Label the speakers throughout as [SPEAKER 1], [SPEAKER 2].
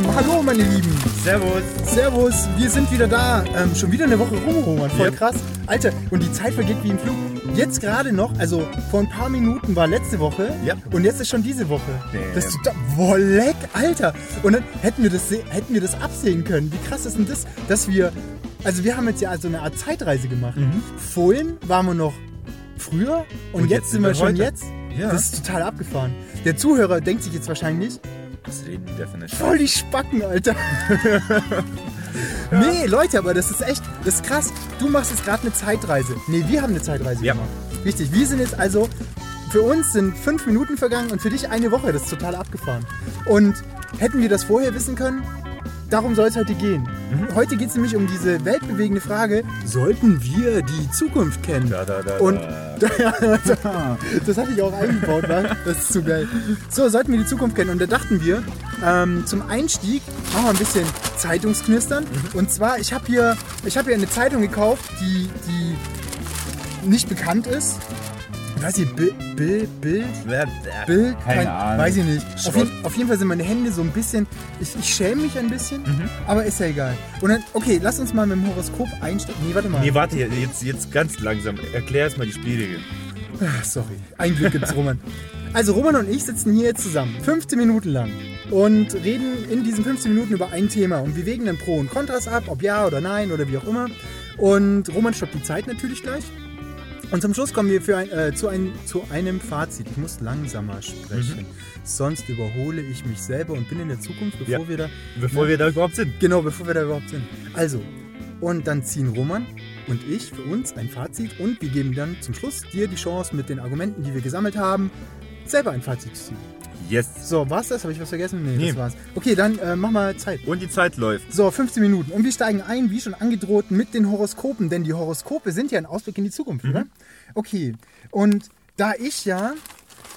[SPEAKER 1] Ähm, hallo meine Lieben.
[SPEAKER 2] Servus.
[SPEAKER 1] Servus, wir sind wieder da. Ähm, schon wieder eine Woche rum, Roman. Voll
[SPEAKER 2] Ja.
[SPEAKER 1] krass. Alter, und die Zeit vergeht wie im Flug. Jetzt gerade noch, also vor ein paar Minuten war letzte Woche
[SPEAKER 2] Ja.
[SPEAKER 1] und jetzt ist schon diese Woche.
[SPEAKER 2] Damn.
[SPEAKER 1] Das ist total, boah, leck, Alter. Und dann hätten wir, das, hätten wir das absehen können. Wie krass ist denn das, dass wir, also wir haben jetzt ja also eine Art Zeitreise gemacht. Vorhin waren wir noch früher und, jetzt, sind wir schon
[SPEAKER 2] heute.
[SPEAKER 1] jetzt.
[SPEAKER 2] Ja.
[SPEAKER 1] Das ist total abgefahren. Der Zuhörer denkt sich jetzt wahrscheinlich,
[SPEAKER 2] Was reden die da für eine
[SPEAKER 1] Voll die Spacken, Alter. Nee, Leute, aber das ist echt, das ist krass. Du machst jetzt gerade eine Zeitreise. Nee, wir haben eine Zeitreise
[SPEAKER 2] Ja.
[SPEAKER 1] gemacht. Richtig, wir sind jetzt also, für uns sind fünf Minuten vergangen und für dich eine Woche. Das ist total abgefahren. Und hätten wir das vorher wissen können, darum soll es heute gehen.
[SPEAKER 2] Mhm.
[SPEAKER 1] Heute geht es nämlich um diese weltbewegende Frage, sollten wir die Zukunft kennen?
[SPEAKER 2] Da, da, da,
[SPEAKER 1] Und
[SPEAKER 2] da.
[SPEAKER 1] das hatte ich auch eingebaut, wa? Das ist zu geil. So, sollten wir die Zukunft kennen. Und da dachten wir, ähm, zum Einstieg machen wir ein bisschen Zeitungsknistern. Und zwar, ich habe hier, ich hab hier eine Zeitung gekauft, die, die nicht bekannt ist. Ich weiß nicht, Bild, Bild, Bild, Bild,
[SPEAKER 2] Keine Ahnung.
[SPEAKER 1] weiß ich nicht. Auf, jeden- auf jeden Fall sind meine Hände so ein bisschen, ich, ich schäme mich ein bisschen,
[SPEAKER 2] Mhm.
[SPEAKER 1] aber ist ja egal. Und dann, okay, lass uns mal mit dem Horoskop einsteigen. Nee, warte mal.
[SPEAKER 2] Nee, warte, jetzt, jetzt ganz langsam. Erklär erst mal die Spielregeln.
[SPEAKER 1] Ach, sorry. Ein Glück gibt's, Roman. Also Roman und ich sitzen hier jetzt zusammen, 15 Minuten lang und reden in diesen 15 Minuten über ein Thema und wir wägen dann Pro und Kontras ab, ob ja oder nein oder wie auch immer. Und Roman stoppt die Zeit natürlich gleich. Und zum Schluss kommen wir ein, äh, zu, ein, zu einem Fazit. Ich muss langsamer sprechen, sonst überhole ich mich selber und bin in der Zukunft, bevor
[SPEAKER 2] Ja.
[SPEAKER 1] wir da
[SPEAKER 2] Bevor wir da überhaupt sind.
[SPEAKER 1] Genau, bevor wir da überhaupt sind. Also, und dann ziehen Roman und ich für uns ein Fazit und wir geben dann zum Schluss dir die Chance, mit den Argumenten, die wir gesammelt haben, selber ein Fazit zu ziehen.
[SPEAKER 2] Yes.
[SPEAKER 1] So, war's das? Habe ich was vergessen? Nee,
[SPEAKER 2] Nee.
[SPEAKER 1] das war's. Okay, dann äh, mach mal Zeit.
[SPEAKER 2] Und die Zeit läuft.
[SPEAKER 1] So, 15 Minuten. Und wir steigen ein, wie schon angedroht, mit den Horoskopen, denn die Horoskope sind ja ein Ausblick in die Zukunft, oder? Okay. Und da ich ja,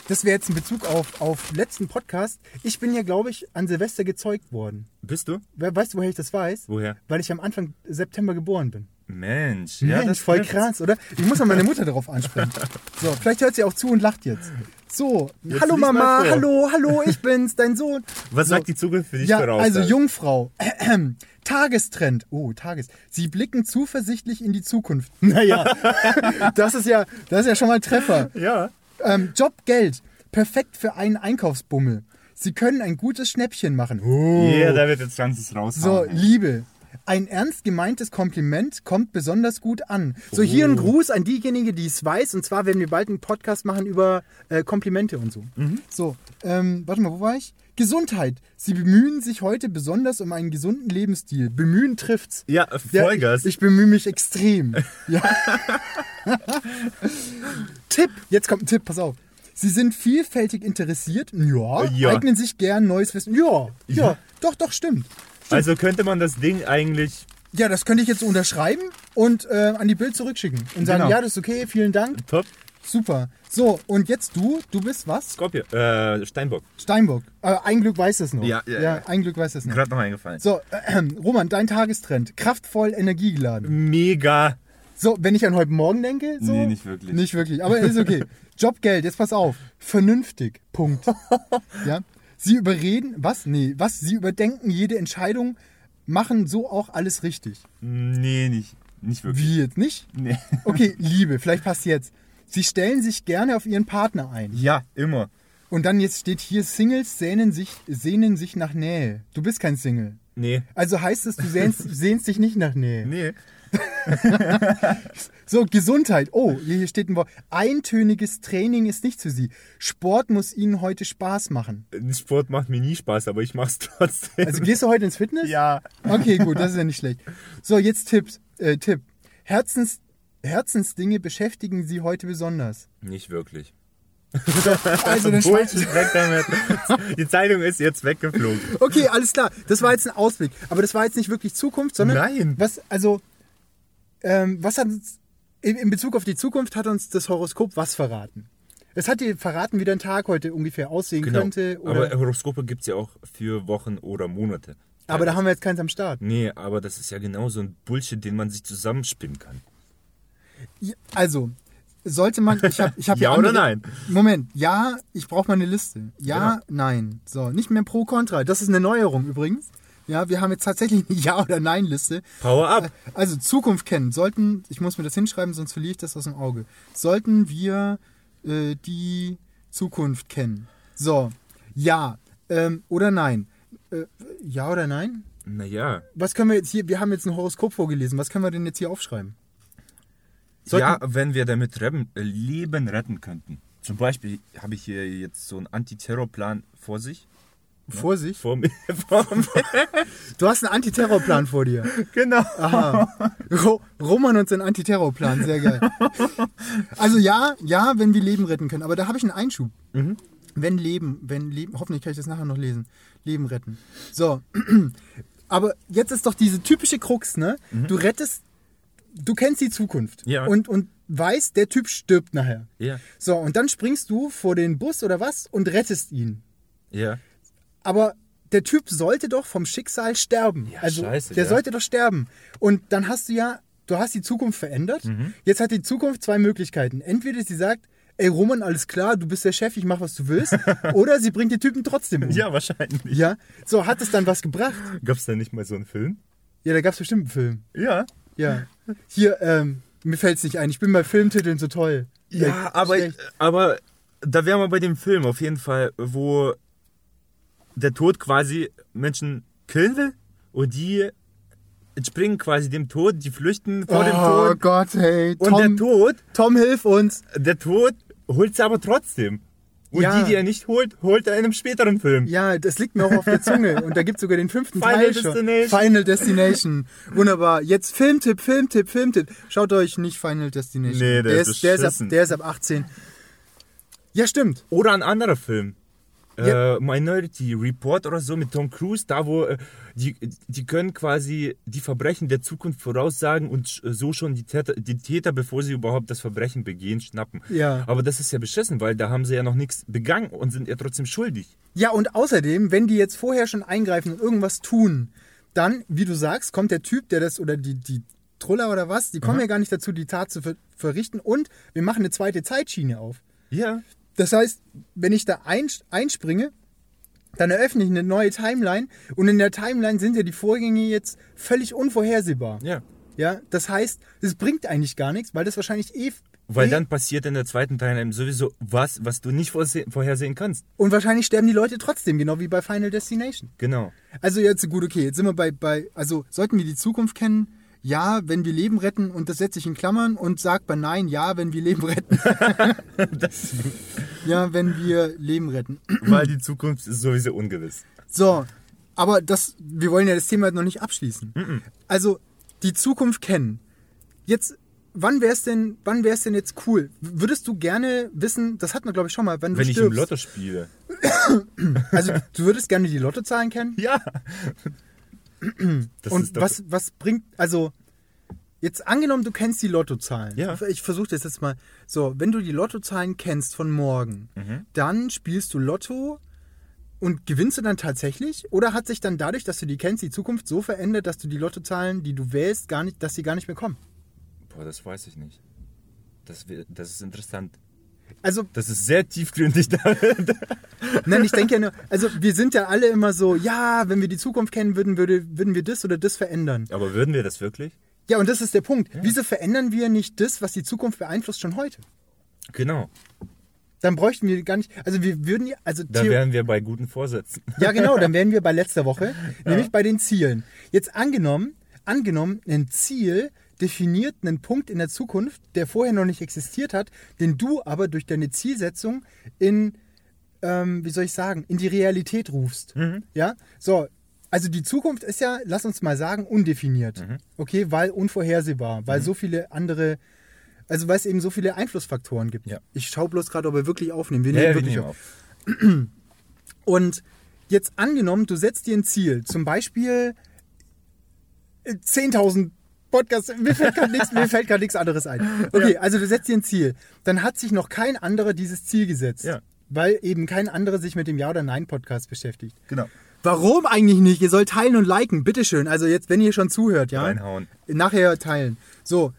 [SPEAKER 1] das wäre jetzt ein Bezug auf, auf letzten Podcast, ich bin ja, glaube ich, an Silvester gezeugt worden.
[SPEAKER 2] Bist du?
[SPEAKER 1] Wer- Weißt du, woher ich das weiß?
[SPEAKER 2] Woher?
[SPEAKER 1] Weil ich am Anfang September geboren bin.
[SPEAKER 2] Mensch.
[SPEAKER 1] Mensch,
[SPEAKER 2] das
[SPEAKER 1] voll
[SPEAKER 2] trifft's.
[SPEAKER 1] krass, oder? Ich muss mal meine Mutter darauf ansprechen. So, vielleicht hört sie auch zu und lacht jetzt. So,
[SPEAKER 2] Jetzt
[SPEAKER 1] hallo Mama, hallo, hallo, ich bin's, dein Sohn.
[SPEAKER 2] Was
[SPEAKER 1] so,
[SPEAKER 2] sagt die Zukunft für dich
[SPEAKER 1] Ja,
[SPEAKER 2] voraus?
[SPEAKER 1] also Jungfrau. Tagestrend. Oh, Tages. Sie blicken zuversichtlich in die Zukunft. Naja, das ist ja, das ist ja schon mal ein Treffer.
[SPEAKER 2] Ja.
[SPEAKER 1] Ähm, Job, Geld. Perfekt für einen Einkaufsbummel. Sie können ein gutes Schnäppchen machen. Oh.
[SPEAKER 2] Yeah, da wird jetzt ganzes
[SPEAKER 1] So,
[SPEAKER 2] raushauen.
[SPEAKER 1] Liebe. Ein ernst gemeintes Kompliment kommt besonders gut an. So, hier
[SPEAKER 2] Oh.
[SPEAKER 1] ein Gruß an diejenige, die es weiß. Und zwar werden wir bald einen Podcast machen über äh, Komplimente und so.
[SPEAKER 2] Mhm.
[SPEAKER 1] So, ähm, warte mal, wo war ich? Gesundheit. Sie bemühen sich heute besonders um einen gesunden Lebensstil. Bemühen trifft's.
[SPEAKER 2] Ja,
[SPEAKER 1] Ja,
[SPEAKER 2] Vollgas.
[SPEAKER 1] ich, ich bemühe mich extrem. Ja. Tipp. Jetzt kommt ein Tipp, pass auf. Sie sind vielfältig interessiert. Ja.
[SPEAKER 2] Ja.
[SPEAKER 1] Eignen sich gern neues Wissen. Ja. Ja.
[SPEAKER 2] Ja.
[SPEAKER 1] Doch, doch, stimmt.
[SPEAKER 2] Also könnte man das Ding eigentlich
[SPEAKER 1] Ja, das könnte ich jetzt unterschreiben und äh, an die Bild zurückschicken und sagen,
[SPEAKER 2] Genau.
[SPEAKER 1] ja, das ist okay, vielen Dank,
[SPEAKER 2] top.
[SPEAKER 1] super. So, und jetzt du, du bist was?
[SPEAKER 2] Skorpio. Äh, Steinbock.
[SPEAKER 1] Steinbock. Äh, ein Glück weiß es noch.
[SPEAKER 2] Ja, ja, ja.
[SPEAKER 1] ein Glück weiß es noch.
[SPEAKER 2] Gerade noch eingefallen.
[SPEAKER 1] So, äh, Roman, dein Tagestrend. Kraftvoll, energiegeladen.
[SPEAKER 2] Mega.
[SPEAKER 1] So, wenn ich an heute Morgen denke, so.
[SPEAKER 2] Nee, nicht wirklich.
[SPEAKER 1] Nicht wirklich, aber ist okay. Job, Geld, jetzt pass auf. Vernünftig. Punkt. ja. Sie überreden, was? Nee, was? Sie überdenken jede Entscheidung, machen so auch alles richtig.
[SPEAKER 2] Nee, nicht. Nicht wirklich.
[SPEAKER 1] Wie jetzt nicht?
[SPEAKER 2] Nee.
[SPEAKER 1] Okay, Liebe, vielleicht passt jetzt. Sie stellen sich gerne auf ihren Partner ein.
[SPEAKER 2] Ja, immer.
[SPEAKER 1] Und dann jetzt steht hier, Singles sehnen sich, sehnen sich nach Nähe. Du bist kein Single.
[SPEAKER 2] Nee.
[SPEAKER 1] Also heißt es, du sehnst, sehnst dich nicht nach Nähe.
[SPEAKER 2] Nee.
[SPEAKER 1] So, Gesundheit. Oh, hier steht ein Wort. Eintöniges Training ist nicht für Sie. Sport muss Ihnen heute Spaß machen.
[SPEAKER 2] Sport macht mir nie Spaß, aber ich mach's trotzdem.
[SPEAKER 1] Also gehst du heute ins Fitness?
[SPEAKER 2] ja.
[SPEAKER 1] Okay, gut, das ist ja nicht schlecht. So, jetzt Tipps, äh, Tipp. Herzens, Herzensdinge beschäftigen Sie heute besonders.
[SPEAKER 2] Nicht wirklich.
[SPEAKER 1] Also dann
[SPEAKER 2] Bullshit, weg damit. Die Zeitung ist jetzt weggeflogen.
[SPEAKER 1] Okay, alles klar. Das war jetzt ein Ausblick. Aber das war jetzt nicht wirklich Zukunft, sondern.
[SPEAKER 2] Nein.
[SPEAKER 1] Was, also, ähm, was hat uns. In in Bezug auf die Zukunft hat uns das Horoskop was verraten? Es hat dir verraten, wie dein Tag heute ungefähr aussehen könnte. Oder,
[SPEAKER 2] aber
[SPEAKER 1] aber,
[SPEAKER 2] Horoskope gibt's ja auch für Wochen oder Monate.
[SPEAKER 1] da haben wir jetzt keins am Start.
[SPEAKER 2] Nee, aber das ist ja genau so ein Bullshit, den man sich zusammenspinnen kann.
[SPEAKER 1] Ja, Also, sollte man. Ich hab, ich hab
[SPEAKER 2] Ja
[SPEAKER 1] eine
[SPEAKER 2] oder
[SPEAKER 1] andere-
[SPEAKER 2] nein?
[SPEAKER 1] Moment, ja, ich brauche mal eine Liste. Ja,
[SPEAKER 2] Genau.
[SPEAKER 1] nein. So, nicht mehr pro Contra. Das ist eine Neuerung übrigens. Ja, wir haben jetzt tatsächlich eine Ja- oder Nein-Liste.
[SPEAKER 2] Power up.
[SPEAKER 1] Also Zukunft kennen. Sollten, ich muss mir das hinschreiben, sonst verliere ich das aus dem Auge. Sollten wir äh, die Zukunft kennen? So, ja ähm, oder nein? Äh, ja oder nein?
[SPEAKER 2] Naja.
[SPEAKER 1] Was können wir jetzt hier, wir haben jetzt ein Horoskop vorgelesen, was können wir denn jetzt hier aufschreiben? Sollten-
[SPEAKER 2] Ja, wenn wir damit Reben, äh, Leben retten könnten. Zum Beispiel habe ich hier jetzt so einen Antiterrorplan vor sich.
[SPEAKER 1] Vorsicht.
[SPEAKER 2] Vor mir. Vor mir.
[SPEAKER 1] Du hast einen Antiterrorplan vor dir.
[SPEAKER 2] genau.
[SPEAKER 1] Aha. Ro Roman und sein Antiterrorplan, sehr geil. Also ja, ja, wenn wir Leben retten können. Aber da habe ich einen Einschub. Wenn Leben, wenn Leben, hoffentlich kann ich das nachher noch lesen. Leben retten. So. Aber jetzt ist doch diese typische Krux, ne? Du rettest, du kennst die Zukunft.
[SPEAKER 2] Ja.
[SPEAKER 1] Und, und weißt, der Typ stirbt nachher.
[SPEAKER 2] Ja.
[SPEAKER 1] So, und dann springst du vor den Bus oder was und rettest ihn.
[SPEAKER 2] Ja.
[SPEAKER 1] Aber der Typ sollte doch vom Schicksal sterben.
[SPEAKER 2] Ja,
[SPEAKER 1] also
[SPEAKER 2] scheiße,
[SPEAKER 1] der
[SPEAKER 2] ja.
[SPEAKER 1] sollte doch sterben. Und dann hast du ja, du hast die Zukunft verändert.
[SPEAKER 2] Mhm.
[SPEAKER 1] Jetzt hat die Zukunft zwei Möglichkeiten. Entweder sie sagt, ey Roman, alles klar, du bist der Chef, ich mach was du willst. oder sie bringt den Typen trotzdem um.
[SPEAKER 2] Ja, wahrscheinlich.
[SPEAKER 1] Ja. So, hat es dann was gebracht?
[SPEAKER 2] Gab es da nicht mal so einen Film?
[SPEAKER 1] Ja, da gab es bestimmt einen Film.
[SPEAKER 2] Ja.
[SPEAKER 1] Ja. Hier, ähm, mir fällt es nicht ein. Ich bin bei Filmtiteln so toll.
[SPEAKER 2] Ja,
[SPEAKER 1] Äh,
[SPEAKER 2] aber,
[SPEAKER 1] schlecht.
[SPEAKER 2] aber da wären wir bei dem Film auf jeden Fall, wo der Tod quasi Menschen killen will und die entspringen quasi dem Tod, die flüchten vor dem
[SPEAKER 1] Oh
[SPEAKER 2] Tod.
[SPEAKER 1] Gott, hey.
[SPEAKER 2] Und
[SPEAKER 1] Tom,
[SPEAKER 2] der Tod,
[SPEAKER 1] Tom, hilf uns.
[SPEAKER 2] der Tod holt sie aber trotzdem. Und
[SPEAKER 1] Ja.
[SPEAKER 2] die, die er nicht holt, holt er in einem späteren Film.
[SPEAKER 1] Ja, das liegt mir auch auf der Zunge. Und da gibt es sogar den fünften
[SPEAKER 2] Final
[SPEAKER 1] Teil schon.
[SPEAKER 2] Destination.
[SPEAKER 1] Final Destination. Wunderbar. Jetzt Filmtipp, Filmtipp, Filmtipp. Schaut euch nicht Final Destination.
[SPEAKER 2] Nee, der ist
[SPEAKER 1] der, ist ab, der ist ab 18. Ja, stimmt.
[SPEAKER 2] Oder ein anderer Film.
[SPEAKER 1] Ja.
[SPEAKER 2] Äh, Minority Report oder so mit Tom Cruise, da wo äh, die, die können quasi die Verbrechen der Zukunft voraussagen und so schon die Täter, die Täter, bevor sie überhaupt das Verbrechen begehen, schnappen.
[SPEAKER 1] Ja.
[SPEAKER 2] Aber das ist ja beschissen, weil da haben sie ja noch nichts begangen und sind ja trotzdem schuldig.
[SPEAKER 1] Ja, und außerdem, wenn die jetzt vorher schon eingreifen und irgendwas tun, dann, wie du sagst, kommt der Typ, der das, oder die, die Truller oder was, die kommen ja gar nicht dazu, die Tat zu ver verrichten. Und wir machen eine zweite Zeitschiene auf.
[SPEAKER 2] Ja.
[SPEAKER 1] Das heißt, wenn ich da eins- einspringe, dann eröffne ich eine neue Timeline und in der Timeline sind ja die Vorgänge jetzt völlig unvorhersehbar.
[SPEAKER 2] Ja.
[SPEAKER 1] Ja, das heißt, es bringt eigentlich gar nichts, weil das wahrscheinlich eh
[SPEAKER 2] Weil
[SPEAKER 1] eh,
[SPEAKER 2] dann passiert in der zweiten Teilnahme sowieso was, was du nicht vorhersehen kannst.
[SPEAKER 1] und wahrscheinlich sterben die Leute trotzdem, genau wie bei Final Destination.
[SPEAKER 2] Genau.
[SPEAKER 1] Also jetzt gut, okay, jetzt sind wir bei bei also sollten wir die Zukunft kennen? Ja, wenn wir Leben retten und das setze ich in Klammern und sag bei Nein, ja, wenn wir Leben retten. ja, wenn wir Leben retten.
[SPEAKER 2] Weil die Zukunft ist sowieso ungewiss.
[SPEAKER 1] So, aber das, wir wollen ja das Thema noch nicht abschließen. Also die Zukunft kennen. Jetzt, wann wäre es denn, wann wäre es denn jetzt cool? Würdest du gerne wissen? Das hatten wir glaube ich schon mal, wenn du
[SPEAKER 2] Wenn ich
[SPEAKER 1] stirbst.
[SPEAKER 2] im Lotto spiele.
[SPEAKER 1] Also du würdest gerne die Lottozahlen kennen?
[SPEAKER 2] Ja. Das
[SPEAKER 1] Und was, was bringt, also jetzt angenommen, du kennst die Lottozahlen.
[SPEAKER 2] Ja.
[SPEAKER 1] Ich versuche das jetzt mal. So, wenn du die Lottozahlen kennst von morgen,
[SPEAKER 2] Mhm.
[SPEAKER 1] dann spielst du Lotto und gewinnst du dann tatsächlich? Oder hat sich dann dadurch, dass du die kennst, die Zukunft so verändert, dass du die Lottozahlen, die du wählst, gar nicht, dass sie gar nicht mehr kommen?
[SPEAKER 2] Boah, das weiß ich nicht. Das, das ist interessant.
[SPEAKER 1] Also,
[SPEAKER 2] Das ist sehr tiefgründig.
[SPEAKER 1] Nein, ich denke ja nur, also wir sind ja alle immer so, ja, wenn wir die Zukunft kennen würden, würde, würden wir das oder das verändern.
[SPEAKER 2] Aber würden wir das wirklich?
[SPEAKER 1] Ja, und das ist der Punkt. Wieso verändern wir nicht das, was die Zukunft beeinflusst, schon heute?
[SPEAKER 2] Genau.
[SPEAKER 1] Dann bräuchten wir gar nicht, also wir würden ja, also
[SPEAKER 2] Da
[SPEAKER 1] Theo-
[SPEAKER 2] wären wir bei guten Vorsätzen.
[SPEAKER 1] ja genau, dann wären wir bei letzter Woche, nämlich bei den Zielen. Jetzt angenommen, angenommen, ein Ziel definiert einen Punkt in der Zukunft, der vorher noch nicht existiert hat, den du aber durch deine Zielsetzung in, ähm, wie soll ich sagen, in die Realität rufst. Ja, so. Also die Zukunft ist ja, lass uns mal sagen, undefiniert. Okay, weil unvorhersehbar, weil so viele andere, also weil es eben so viele Einflussfaktoren gibt.
[SPEAKER 2] Ja.
[SPEAKER 1] Ich schaue bloß gerade, ob wir wirklich aufnehmen. Wir
[SPEAKER 2] Ja,
[SPEAKER 1] nehmen
[SPEAKER 2] wir
[SPEAKER 1] wirklich
[SPEAKER 2] nehmen
[SPEAKER 1] auf.
[SPEAKER 2] auf.
[SPEAKER 1] Und jetzt angenommen, du setzt dir ein Ziel, zum Beispiel äh, 10.000 Podcasts, mir fällt gerade nichts, mir fällt nichts anderes ein. Okay, also du setzt dir ein Ziel, dann hat sich noch kein anderer dieses Ziel gesetzt,
[SPEAKER 2] Ja.
[SPEAKER 1] weil eben kein anderer sich mit dem Ja oder Nein Podcast beschäftigt.
[SPEAKER 2] Genau.
[SPEAKER 1] Warum eigentlich nicht? Ihr sollt teilen und liken, bitteschön. Also jetzt, wenn ihr schon zuhört, ja,
[SPEAKER 2] Reinhauen.
[SPEAKER 1] nachher teilen. So,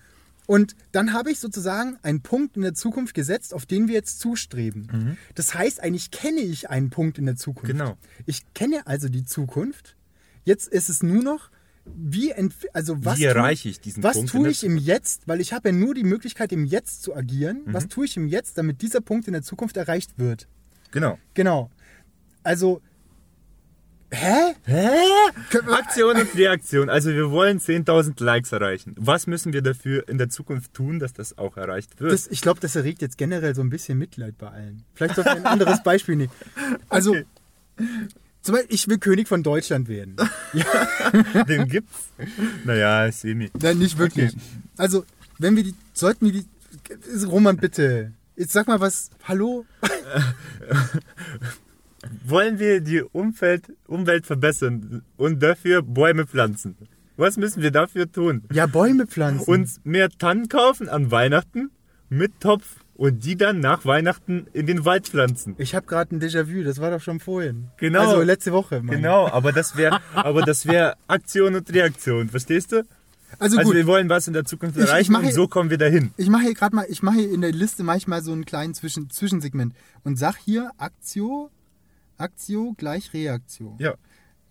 [SPEAKER 1] Und dann habe ich sozusagen einen Punkt in der Zukunft gesetzt, auf den wir jetzt zustreben. Das heißt, eigentlich kenne ich einen Punkt in der Zukunft.
[SPEAKER 2] Genau.
[SPEAKER 1] Ich kenne also die Zukunft. Jetzt ist es nur noch, wie, also was,
[SPEAKER 2] Wie erreiche ich diesen
[SPEAKER 1] was
[SPEAKER 2] Punkt in
[SPEAKER 1] tue ich im Jetzt, weil ich habe ja nur die Möglichkeit, im Jetzt zu agieren.
[SPEAKER 2] Mhm.
[SPEAKER 1] Was tue ich im Jetzt, damit dieser Punkt in der Zukunft erreicht wird?
[SPEAKER 2] Genau.
[SPEAKER 1] Genau. Also, hä?
[SPEAKER 2] Hä? Aktion und Reaktion. Also wir wollen 10.000 Likes erreichen. Was müssen wir dafür in der Zukunft tun, dass das auch erreicht wird?
[SPEAKER 1] Das, ich glaube, das erregt jetzt generell so ein bisschen Mitleid bei allen. Vielleicht sollten wir ein anderes Beispiel nehmen. Also,
[SPEAKER 2] Okay.
[SPEAKER 1] Zum Beispiel, ich will König von Deutschland werden.
[SPEAKER 2] Den gibt's? Naja, semi.
[SPEAKER 1] Nein, nicht wirklich. Also, wenn wir die, sollten wir die, Roman, bitte. Jetzt sag mal was, hallo?
[SPEAKER 2] Wollen wir die Umwelt, Umwelt verbessern und dafür Bäume pflanzen? Was müssen wir dafür tun?
[SPEAKER 1] Ja, Bäume pflanzen.
[SPEAKER 2] Uns mehr Tannen kaufen an Weihnachten mit Topf und die dann nach Weihnachten in den Wald pflanzen.
[SPEAKER 1] ich habe gerade ein Déjà-vu, das war doch schon vorhin.
[SPEAKER 2] Genau.
[SPEAKER 1] Also letzte Woche. meine ich.
[SPEAKER 2] Genau, aber das wäre, aber das wäre Aktion und Reaktion, verstehst du?
[SPEAKER 1] Also,
[SPEAKER 2] Also
[SPEAKER 1] gut,
[SPEAKER 2] wir wollen was in der Zukunft
[SPEAKER 1] Ich- ich
[SPEAKER 2] erreichen
[SPEAKER 1] mache-
[SPEAKER 2] und so kommen wir dahin.
[SPEAKER 1] ich mache hier gerade mal, ich mache hier in der Liste manchmal so einen kleinen Zwischen, Zwischensegment und sag hier Aktio, Aktio gleich Reaktion.
[SPEAKER 2] Ja.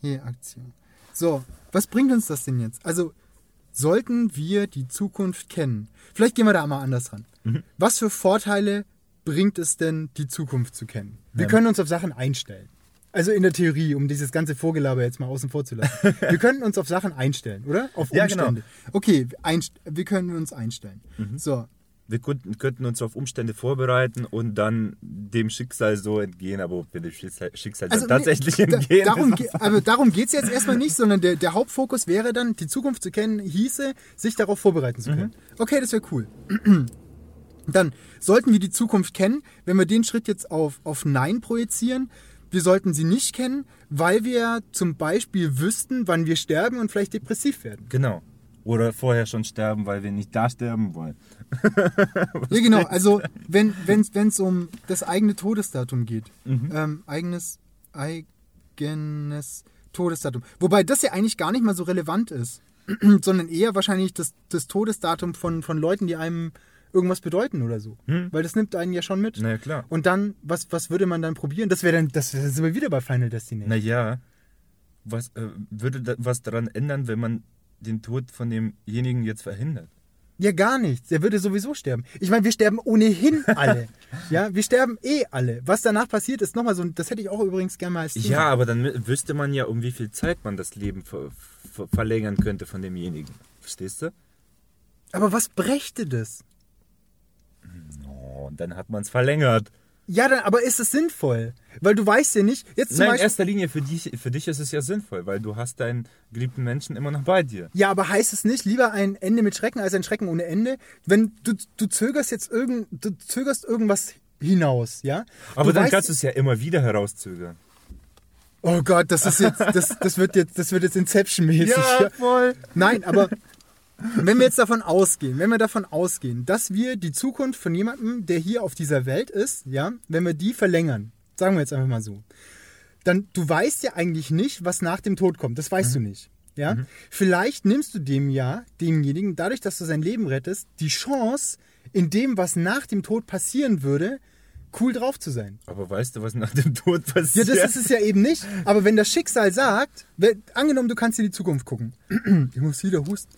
[SPEAKER 1] Hier, Aktion. So, was bringt uns das denn jetzt? Also, sollten wir die Zukunft kennen? Vielleicht gehen wir da mal anders ran.
[SPEAKER 2] Mhm.
[SPEAKER 1] Was für Vorteile bringt es denn, die Zukunft zu kennen? Wir
[SPEAKER 2] Ja.
[SPEAKER 1] können uns auf Sachen einstellen. Also in der Theorie, um dieses ganze Vorgelaber jetzt mal außen vor zu lassen. wir können uns auf Sachen einstellen, oder? Auf
[SPEAKER 2] Ja, genau.
[SPEAKER 1] Umstände. Okay, einst wir können uns einstellen.
[SPEAKER 2] Mhm.
[SPEAKER 1] So,
[SPEAKER 2] Wir könnten, könnten uns auf Umstände vorbereiten und dann dem Schicksal so entgehen, aber ob wir dem Schicksal, Schicksal
[SPEAKER 1] Also
[SPEAKER 2] tatsächlich
[SPEAKER 1] nee, da-
[SPEAKER 2] entgehen.
[SPEAKER 1] Darum, ge- also darum geht es jetzt erstmal nicht, sondern der, der Hauptfokus wäre dann, die Zukunft zu kennen, hieße, sich darauf vorbereiten zu können. Okay, das wäre cool. Dann sollten wir die Zukunft kennen, wenn wir den Schritt jetzt auf, auf Nein projizieren. Wir sollten sie nicht kennen, weil wir zum Beispiel wüssten, wann wir sterben und vielleicht depressiv werden.
[SPEAKER 2] Genau. Oder vorher schon sterben, weil wir nicht da sterben wollen.
[SPEAKER 1] Ja, genau. Also, wenn es um das eigene Todesdatum geht. Ähm, eigenes, eigenes Todesdatum. Wobei das ja eigentlich gar nicht mal so relevant ist, sondern eher wahrscheinlich das, das Todesdatum von, von Leuten, die einem irgendwas bedeuten oder so. Weil das nimmt einen ja schon mit.
[SPEAKER 2] Na ja, klar.
[SPEAKER 1] Und dann, was, was würde man dann probieren? Das wäre dann, das sind wir wieder bei Final Destination.
[SPEAKER 2] Naja, was äh, würde da, was daran ändern, wenn man den Tod von demjenigen jetzt verhindert?
[SPEAKER 1] Ja, gar nichts. Der würde sowieso sterben. Ich meine, wir sterben ohnehin alle. ja, wir sterben eh alle. Was danach passiert, ist nochmal so, das hätte ich auch übrigens gerne mal als Thema.
[SPEAKER 2] Ja, aber dann wüsste man ja, um wie viel Zeit man das Leben ver ver verlängern könnte von demjenigen. Verstehst du?
[SPEAKER 1] Aber was brächte das?
[SPEAKER 2] Oh, und dann hat man es verlängert.
[SPEAKER 1] Ja, dann, aber ist es sinnvoll? Weil du weißt ja nicht, jetzt zum
[SPEAKER 2] Nein, in
[SPEAKER 1] Beispiel.
[SPEAKER 2] erster Linie für dich, für dich ist es ja sinnvoll, weil du hast deinen geliebten Menschen immer noch bei dir.
[SPEAKER 1] Ja, aber heißt es nicht, lieber ein Ende mit Schrecken als ein Schrecken ohne Ende? Wenn du, du zögerst jetzt irgend, du zögerst irgendwas hinaus, ja?
[SPEAKER 2] Aber
[SPEAKER 1] du
[SPEAKER 2] dann
[SPEAKER 1] weißt-
[SPEAKER 2] kannst du es ja immer wieder herauszögern.
[SPEAKER 1] Oh Gott, das ist jetzt, das, das wird jetzt, das wird jetzt Inception-mäßig.
[SPEAKER 2] voll.
[SPEAKER 1] Nein, aber wenn wir jetzt davon ausgehen, wenn wir davon ausgehen, dass wir die Zukunft von jemandem, der hier auf dieser Welt ist, ja, wenn wir die verlängern, sagen wir jetzt einfach mal so, dann du weißt ja eigentlich nicht, was nach dem Tod kommt. Das weißt du nicht. Ja? Vielleicht nimmst du dem ja, demjenigen, dadurch, dass du sein Leben rettest, die Chance, in dem, was nach dem Tod passieren würde, cool drauf zu sein.
[SPEAKER 2] Aber weißt du, was nach dem Tod
[SPEAKER 1] Ja,
[SPEAKER 2] passiert?
[SPEAKER 1] das ist es ja eben nicht. Aber wenn das Schicksal sagt, wenn, angenommen, du kannst in die Zukunft gucken. Ich muss wieder husten.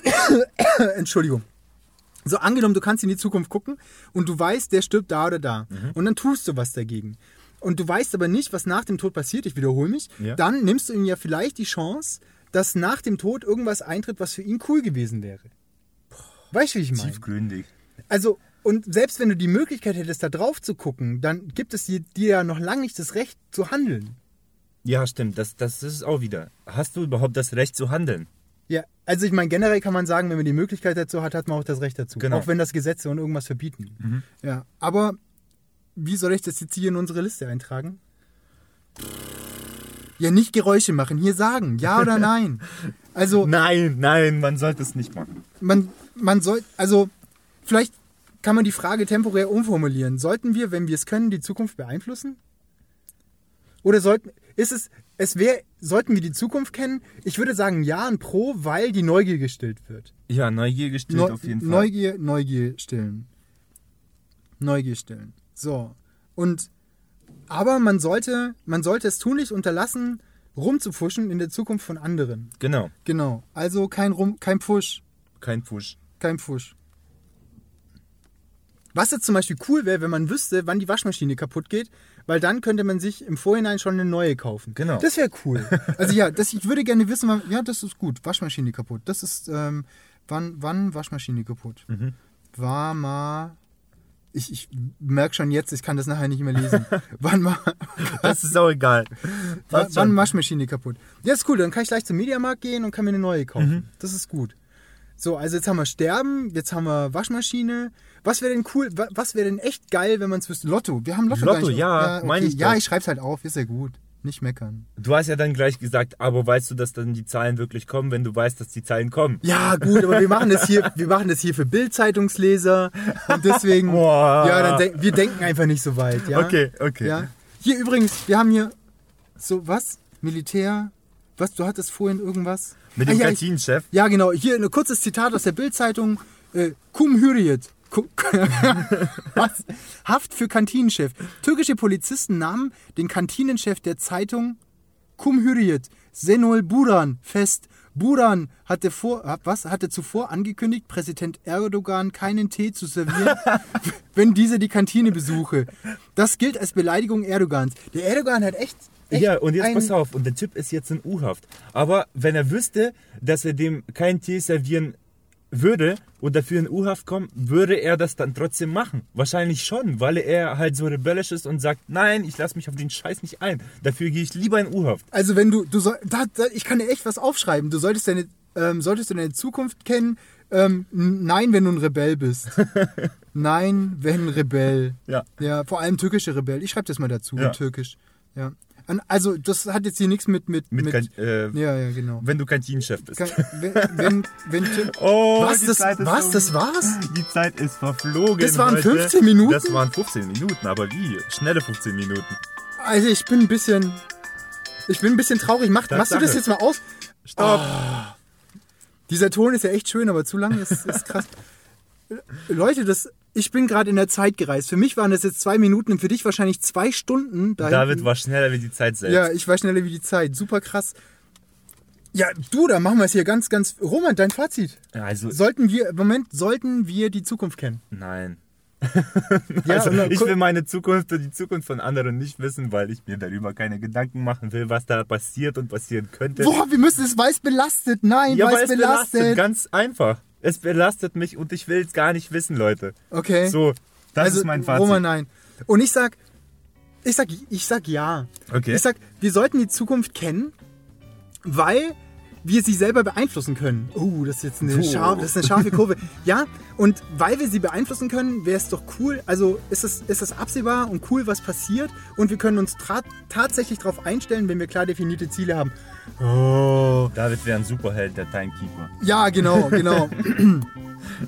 [SPEAKER 1] Entschuldigung. So, angenommen, du kannst in die Zukunft gucken und du weißt, der stirbt da oder da. Und dann tust du was dagegen. Und du weißt aber nicht, was nach dem Tod passiert, ich wiederhole mich.
[SPEAKER 2] Ja.
[SPEAKER 1] Dann nimmst du ihm ja vielleicht die Chance, dass nach dem Tod irgendwas eintritt, was für ihn cool gewesen wäre. Weißt du, wie ich meine?
[SPEAKER 2] Tiefgründig.
[SPEAKER 1] Also, und selbst wenn du die Möglichkeit hättest, da drauf zu gucken, dann gibt es dir, ja noch lange nicht das Recht zu handeln.
[SPEAKER 2] Ja, stimmt. Das, das ist es auch wieder. Hast du überhaupt das Recht zu handeln?
[SPEAKER 1] Ja, also ich meine, generell kann man sagen, wenn man die Möglichkeit dazu hat, hat man auch das Recht dazu.
[SPEAKER 2] Genau.
[SPEAKER 1] Auch wenn das Gesetze und irgendwas verbieten. Ja, aber wie soll ich das jetzt hier in unsere Liste eintragen? Ja, nicht Geräusche machen, hier sagen, ja oder nein. Also,
[SPEAKER 2] Nein, nein, man sollte es nicht machen.
[SPEAKER 1] man, man soll, also, vielleicht kann man die Frage temporär umformulieren. Sollten wir, wenn wir es können, die Zukunft beeinflussen? Oder sollten, ist es, es wäre, sollten wir die Zukunft kennen? Ich würde sagen ja und pro, weil die Neugier gestillt wird.
[SPEAKER 2] Ja, Neugier gestillt
[SPEAKER 1] Neu-
[SPEAKER 2] auf jeden Fall.
[SPEAKER 1] Neugier, Neugier stillen. Neugier stillen. So. Und aber man sollte, man sollte es tunlichst unterlassen, rumzufuschen in der Zukunft von anderen.
[SPEAKER 2] Genau,
[SPEAKER 1] Genau. Also kein Rum, kein Pfusch.
[SPEAKER 2] kein Pfusch.
[SPEAKER 1] Kein Pfusch. Was jetzt zum Beispiel cool wäre, wenn man wüsste, wann die Waschmaschine kaputt geht, weil dann könnte man sich im Vorhinein schon eine neue kaufen.
[SPEAKER 2] Genau.
[SPEAKER 1] Das wäre cool. Also ja, das, ich würde gerne wissen, wann, ja, das ist gut. Waschmaschine kaputt. Das ist, ähm, wann, wann Waschmaschine kaputt?
[SPEAKER 2] Mhm.
[SPEAKER 1] War mal. Ich, ich merke schon jetzt, ich kann das nachher nicht mehr lesen. wann war,
[SPEAKER 2] Das ist auch egal.
[SPEAKER 1] wann,
[SPEAKER 2] Passt
[SPEAKER 1] wann. Waschmaschine kaputt? Ja, ist cool. Dann kann ich gleich zum Mediamarkt gehen und kann mir eine neue kaufen.
[SPEAKER 2] Mhm.
[SPEAKER 1] Das ist gut. So, also jetzt haben wir Sterben, jetzt haben wir Waschmaschine. Was wäre denn cool, wa- was wäre denn echt geil, wenn man es wüsste? Lotto. Wir haben Lotto.
[SPEAKER 2] Lotto,
[SPEAKER 1] nicht-
[SPEAKER 2] ja, meine ich
[SPEAKER 1] Ja, ich schreib's halt auf, ist ja gut. Nicht meckern.
[SPEAKER 2] Du hast ja dann gleich gesagt, aber weißt du, dass dann die Zahlen wirklich kommen, wenn du weißt, dass die Zahlen kommen?
[SPEAKER 1] Ja, gut, aber wir machen das hier, wir machen das hier für Bildzeitungsleser und deswegen,
[SPEAKER 2] Boah.
[SPEAKER 1] ja, dann denk, wir denken einfach nicht so weit, ja.
[SPEAKER 2] Okay, okay.
[SPEAKER 1] Ja. Hier übrigens, wir haben hier so was Militär. Was? Du hattest vorhin irgendwas?
[SPEAKER 2] Mit dem
[SPEAKER 1] Ah, ja, ich-
[SPEAKER 2] Kantinenchef?
[SPEAKER 1] Ja, genau. Hier ein kurzes Zitat aus der Bildzeitung. Äh, Kum Hürriyet. Was? Haft für Kantinenchef. Türkische Polizisten nahmen den Kantinenchef der Zeitung Kum Hürriyet, Senol Buran, fest. Buran hatte, vor, was, hatte zuvor angekündigt, Präsident Erdogan keinen Tee zu servieren, wenn dieser die Kantine besuche. Das gilt als Beleidigung Erdogans. Der Erdogan hat echt. Echt
[SPEAKER 2] Ja, und jetzt pass auf, und der Typ ist jetzt in U-Haft. Aber wenn er wüsste, dass er dem keinen Tee servieren würde und dafür in U-Haft kommt, würde er das dann trotzdem machen. Wahrscheinlich schon, weil er halt so rebellisch ist und sagt, nein, ich lasse mich auf den Scheiß nicht ein. Dafür gehe ich lieber in U-Haft.
[SPEAKER 1] Also wenn du, du soll, da, da, ich kann dir echt was aufschreiben. Du solltest deine, ähm, solltest du deine Zukunft kennen. Ähm, nein, wenn du ein Rebell bist. nein, wenn Rebell.
[SPEAKER 2] Ja.
[SPEAKER 1] Ja, vor allem türkische Rebell. Ich schreibe das mal dazu,
[SPEAKER 2] Ja.
[SPEAKER 1] in türkisch. Ja. Also das hat jetzt hier nichts mit mit
[SPEAKER 2] Mit, kein, äh,
[SPEAKER 1] ja, ja, genau.
[SPEAKER 2] wenn du Kantinenchef bist.
[SPEAKER 1] Kann, wenn, wenn, wenn
[SPEAKER 2] Oh,
[SPEAKER 1] was, das,
[SPEAKER 2] Zeit
[SPEAKER 1] was,
[SPEAKER 2] um.
[SPEAKER 1] das war's?
[SPEAKER 2] Die Zeit ist verflogen.
[SPEAKER 1] Das waren
[SPEAKER 2] heute.
[SPEAKER 1] 15 Minuten?
[SPEAKER 2] Das waren 15 Minuten, aber wie? Schnelle 15 Minuten.
[SPEAKER 1] Also ich bin ein bisschen, ich bin ein bisschen traurig. Mach, machst du das jetzt mal aus?
[SPEAKER 2] Stopp.
[SPEAKER 1] Dieser Ton ist ja echt schön, aber zu lang ist, ist krass. Leute, das, ich bin gerade in der Zeit gereist. Für mich waren das jetzt zwei Minuten und für dich wahrscheinlich zwei Stunden. Da
[SPEAKER 2] David
[SPEAKER 1] hinten.
[SPEAKER 2] war schneller wie die Zeit selbst.
[SPEAKER 1] Ja, ich war schneller wie die Zeit. Super krass. Ja, du, dann machen wir es hier ganz, ganz. Roman, dein Fazit.
[SPEAKER 2] Also,
[SPEAKER 1] Sollten wir, Moment, sollten wir die Zukunft kennen?
[SPEAKER 2] nein.
[SPEAKER 1] Ja,
[SPEAKER 2] also,
[SPEAKER 1] dann
[SPEAKER 2] ich will meine Zukunft und die Zukunft von anderen nicht wissen, weil ich mir darüber keine Gedanken machen will, was da passiert und passieren könnte.
[SPEAKER 1] Boah, wir müssen es weiß belastet. Nein,
[SPEAKER 2] ja,
[SPEAKER 1] weiß
[SPEAKER 2] weil es
[SPEAKER 1] belastet.
[SPEAKER 2] belastet. Ganz einfach. Es belastet mich und ich will es gar nicht wissen, Leute.
[SPEAKER 1] Okay.
[SPEAKER 2] So, das
[SPEAKER 1] also,
[SPEAKER 2] ist mein Fazit.
[SPEAKER 1] Roman, nein. Und ich sag, ich sag, ich sag ja.
[SPEAKER 2] Okay.
[SPEAKER 1] Ich sag, wir sollten die Zukunft kennen, weil wir sie selber beeinflussen können. Oh, das ist jetzt eine,
[SPEAKER 2] Oh.
[SPEAKER 1] scharf, das ist eine scharfe Kurve. ja, und weil wir sie beeinflussen können, wäre es doch cool. Also ist es, ist es absehbar und cool, was passiert. Und wir können uns tatsächlich darauf einstellen, wenn wir klar definierte Ziele haben. Oh.
[SPEAKER 2] David wäre ein Superheld, der Timekeeper.
[SPEAKER 1] Ja, genau, genau.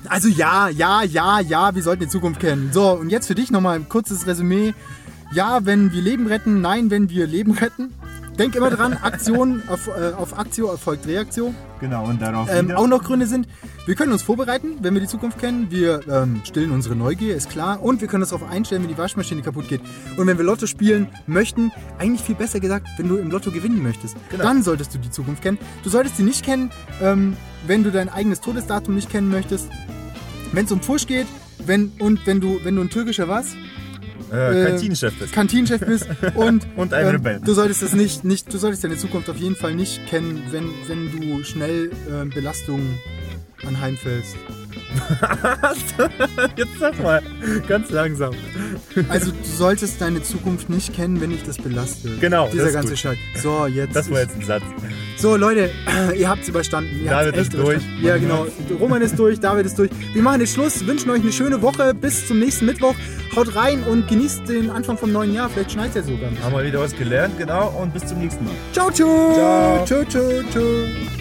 [SPEAKER 1] Also ja, ja, ja, ja, wir sollten die Zukunft kennen. So, und jetzt für dich nochmal ein kurzes Resümee. Ja, wenn wir Leben retten, nein, wenn wir Leben retten. Denk immer dran, Aktion auf, äh, auf Aktio erfolgt Reaktion.
[SPEAKER 2] Genau, und darauf
[SPEAKER 1] Ähm, auch noch Gründe sind, wir können uns vorbereiten, wenn wir die Zukunft kennen. Wir ähm, stillen unsere Neugier, ist klar. Und wir können uns darauf einstellen, wenn die Waschmaschine kaputt geht. Und wenn wir Lotto spielen möchten, eigentlich viel besser gesagt, wenn du im Lotto gewinnen möchtest,
[SPEAKER 2] Genau.
[SPEAKER 1] dann solltest du die Zukunft kennen. Du solltest sie nicht kennen, ähm, wenn du dein eigenes Todesdatum nicht kennen möchtest. Wenn es um Pfusch geht, wenn, und wenn du, wenn du ein türkischer was?
[SPEAKER 2] Äh,
[SPEAKER 1] äh,
[SPEAKER 2] Kantinenchef bist.
[SPEAKER 1] Kantinenchef bist und,
[SPEAKER 2] Und ein
[SPEAKER 1] ähm,
[SPEAKER 2] Rebell.
[SPEAKER 1] Du solltest es nicht, nicht, du solltest deine Zukunft auf jeden Fall nicht kennen, wenn, wenn du schnell ähm, Belastungen anheimfällst.
[SPEAKER 2] Jetzt sag mal, ganz langsam.
[SPEAKER 1] Also du solltest deine Zukunft nicht kennen, wenn dich das belastet.
[SPEAKER 2] Genau,
[SPEAKER 1] Dieser ganze. Scheiß. So, jetzt.
[SPEAKER 2] Das war jetzt ein Satz.
[SPEAKER 1] So, Leute, ihr habt es überstanden. Ihr
[SPEAKER 2] David
[SPEAKER 1] habt's
[SPEAKER 2] ist durch.
[SPEAKER 1] Ja, genau. Roman ist durch, David ist durch. Wir machen jetzt Schluss, wünschen euch eine schöne Woche. Bis zum nächsten Mittwoch. Haut rein und genießt den Anfang vom neuen Jahr. Vielleicht schneit ja sogar.
[SPEAKER 2] Haben wir wieder was gelernt, genau, und bis zum nächsten Mal.
[SPEAKER 1] Ciao, ciao.
[SPEAKER 2] Ciao.
[SPEAKER 1] Ciao, ciao, ciao.